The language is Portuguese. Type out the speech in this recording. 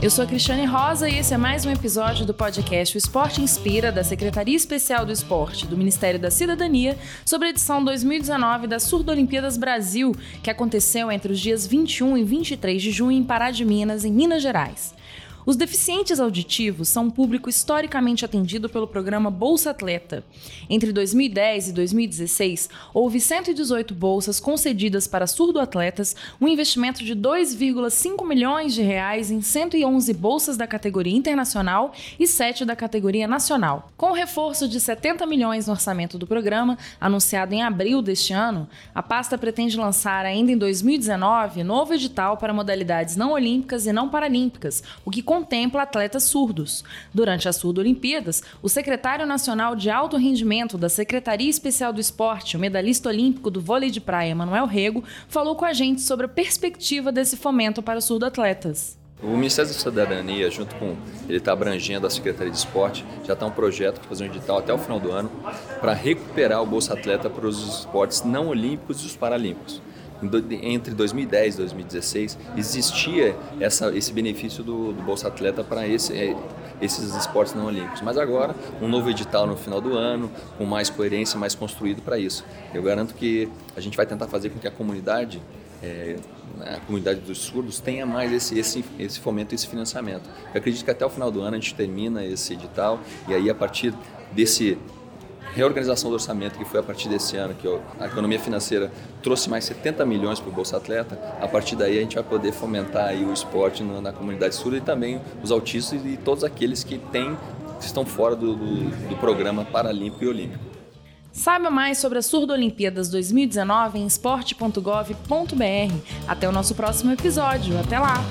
Eu sou a Cristiane Rosa e esse é mais um episódio do podcast O Esporte Inspira, da Secretaria Especial do Esporte do Ministério da Cidadania, sobre a edição 2019 das Surdo-Olimpíadas Brasil, que aconteceu entre os dias 21 e 23 de junho em Pará de Minas, em Minas Gerais. Os deficientes auditivos são um público historicamente atendido pelo programa Bolsa Atleta. Entre 2010 e 2016, houve 118 bolsas concedidas para surdo-atletas, um investimento de 2,5 milhões de reais em 111 bolsas da categoria internacional e 7 da categoria nacional. Com o reforço de 70 milhões no orçamento do programa, anunciado em abril deste ano, a pasta pretende lançar ainda em 2019 novo edital para modalidades não olímpicas e não paralímpicas, o que contempla atletas surdos. Durante as Surdo-Olimpíadas, o secretário nacional de alto rendimento da Secretaria Especial do Esporte, o medalhista olímpico do vôlei de praia, Manuel Rego, falou com a gente sobre a perspectiva desse fomento para os surdo-atletas. O Ministério da Cidadania, junto com ele está abrangendo a Secretaria de Esporte, já está um projeto para fazer um edital até o final do ano para recuperar o Bolsa Atleta para os esportes não olímpicos e os paralímpicos entre 2010 e 2016 existia essa, esse benefício do, do Bolsa Atleta para esse, é, esses esportes não olímpicos. Mas agora, um novo edital no final do ano, com mais coerência, mais construído para isso. Eu garanto que a gente vai tentar fazer com que a comunidade, é, a comunidade dos surdos, tenha mais esse, esse, esse fomento, esse financiamento. Eu acredito que até o final do ano a gente termina esse edital e aí a partir desse reorganização do orçamento que foi a partir desse ano, que a economia financeira trouxe mais 70 milhões para o Bolsa Atleta, a partir daí a gente vai poder fomentar aí o esporte na, comunidade surda e também os autistas e todos aqueles que têm, que estão fora do, do, do programa Paralímpico e Olímpico. Saiba mais sobre as Surdo Olimpíadas 2019 em esporte.gov.br. Até o nosso próximo episódio. Até lá!